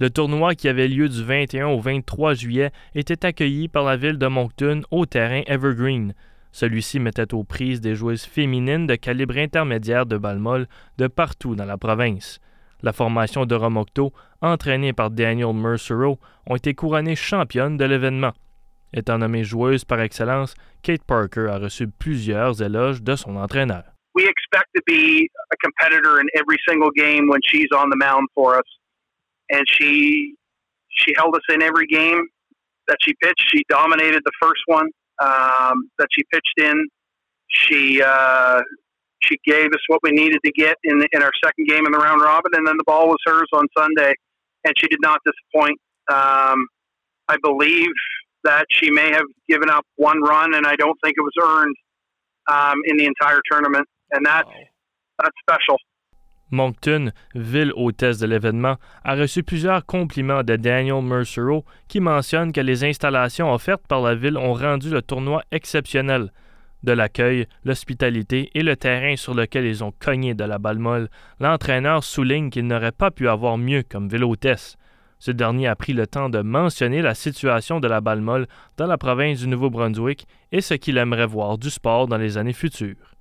Le tournoi qui avait lieu du 21 au 23 juillet était accueilli par la ville de Moncton au terrain Evergreen. Celui-ci mettait aux prises des joueuses féminines de calibre intermédiaire de Balmol de partout dans la province. La formation de Romocto, entraînée par Daniel Mercero, ont été couronnées championnes de l'événement. Étant nommée joueuse par excellence, Kate Parker a reçu plusieurs éloges de son entraîneur. We expect to be a competitor in every single game when she's on the mound for us. And she she held us in every game that she pitched. She dominated the first one um, that she pitched in. She uh, she gave us what we needed to get in in our second game in the round robin, and then the ball was hers on Sunday, and she did not disappoint. Um, I believe that she may have given up one run, and I don't think it was earned um, in the entire tournament, and that's wow. that's special. Moncton, ville hôtesse de l'événement, a reçu plusieurs compliments de Daniel Mercero qui mentionne que les installations offertes par la ville ont rendu le tournoi exceptionnel. De l'accueil, l'hospitalité et le terrain sur lequel ils ont cogné de la balle molle, l'entraîneur souligne qu'il n'aurait pas pu avoir mieux comme ville hôtesse. Ce dernier a pris le temps de mentionner la situation de la balle molle dans la province du Nouveau-Brunswick et ce qu'il aimerait voir du sport dans les années futures.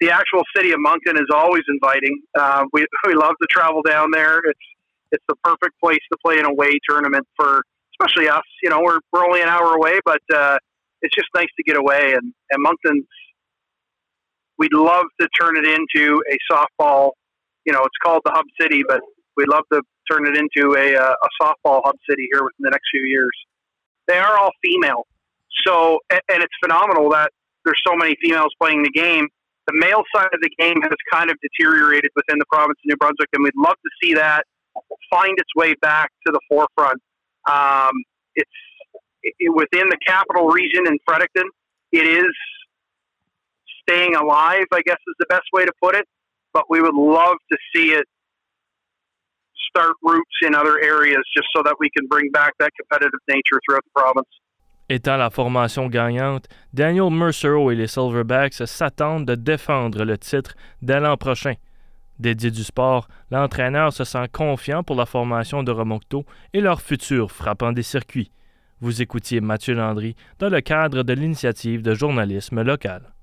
The actual city of Moncton is always inviting. Uh, we we love to travel down there. It's it's the perfect place to play an away tournament for, especially us. You know, we're we're only an hour away, but uh, it's just nice to get away. And and Moncton's, we'd love to turn it into a softball. You know, it's called the Hub City, but we'd love to turn it into a, uh, a softball hub city here within the next few years. They are all female, so and it's phenomenal that there's so many females playing the game. The male side of the game has kind of deteriorated within the province of New Brunswick, and we'd love to see that find its way back to the forefront. Um, it's it, within the capital region in Fredericton. It is staying alive, I guess, is the best way to put it. But we would love to see it start roots in other areas just so that we can bring back that competitive nature throughout the province. Étant la formation gagnante, Daniel Mercero et les Silverbacks s'attendent de défendre le titre dès l'an prochain. Dédié du sport, l'entraîneur se sent confiant pour la formation de Romocto et leur futur frappant des circuits. Vous écoutiez Mathieu Landry dans le cadre de l'initiative de journalisme local.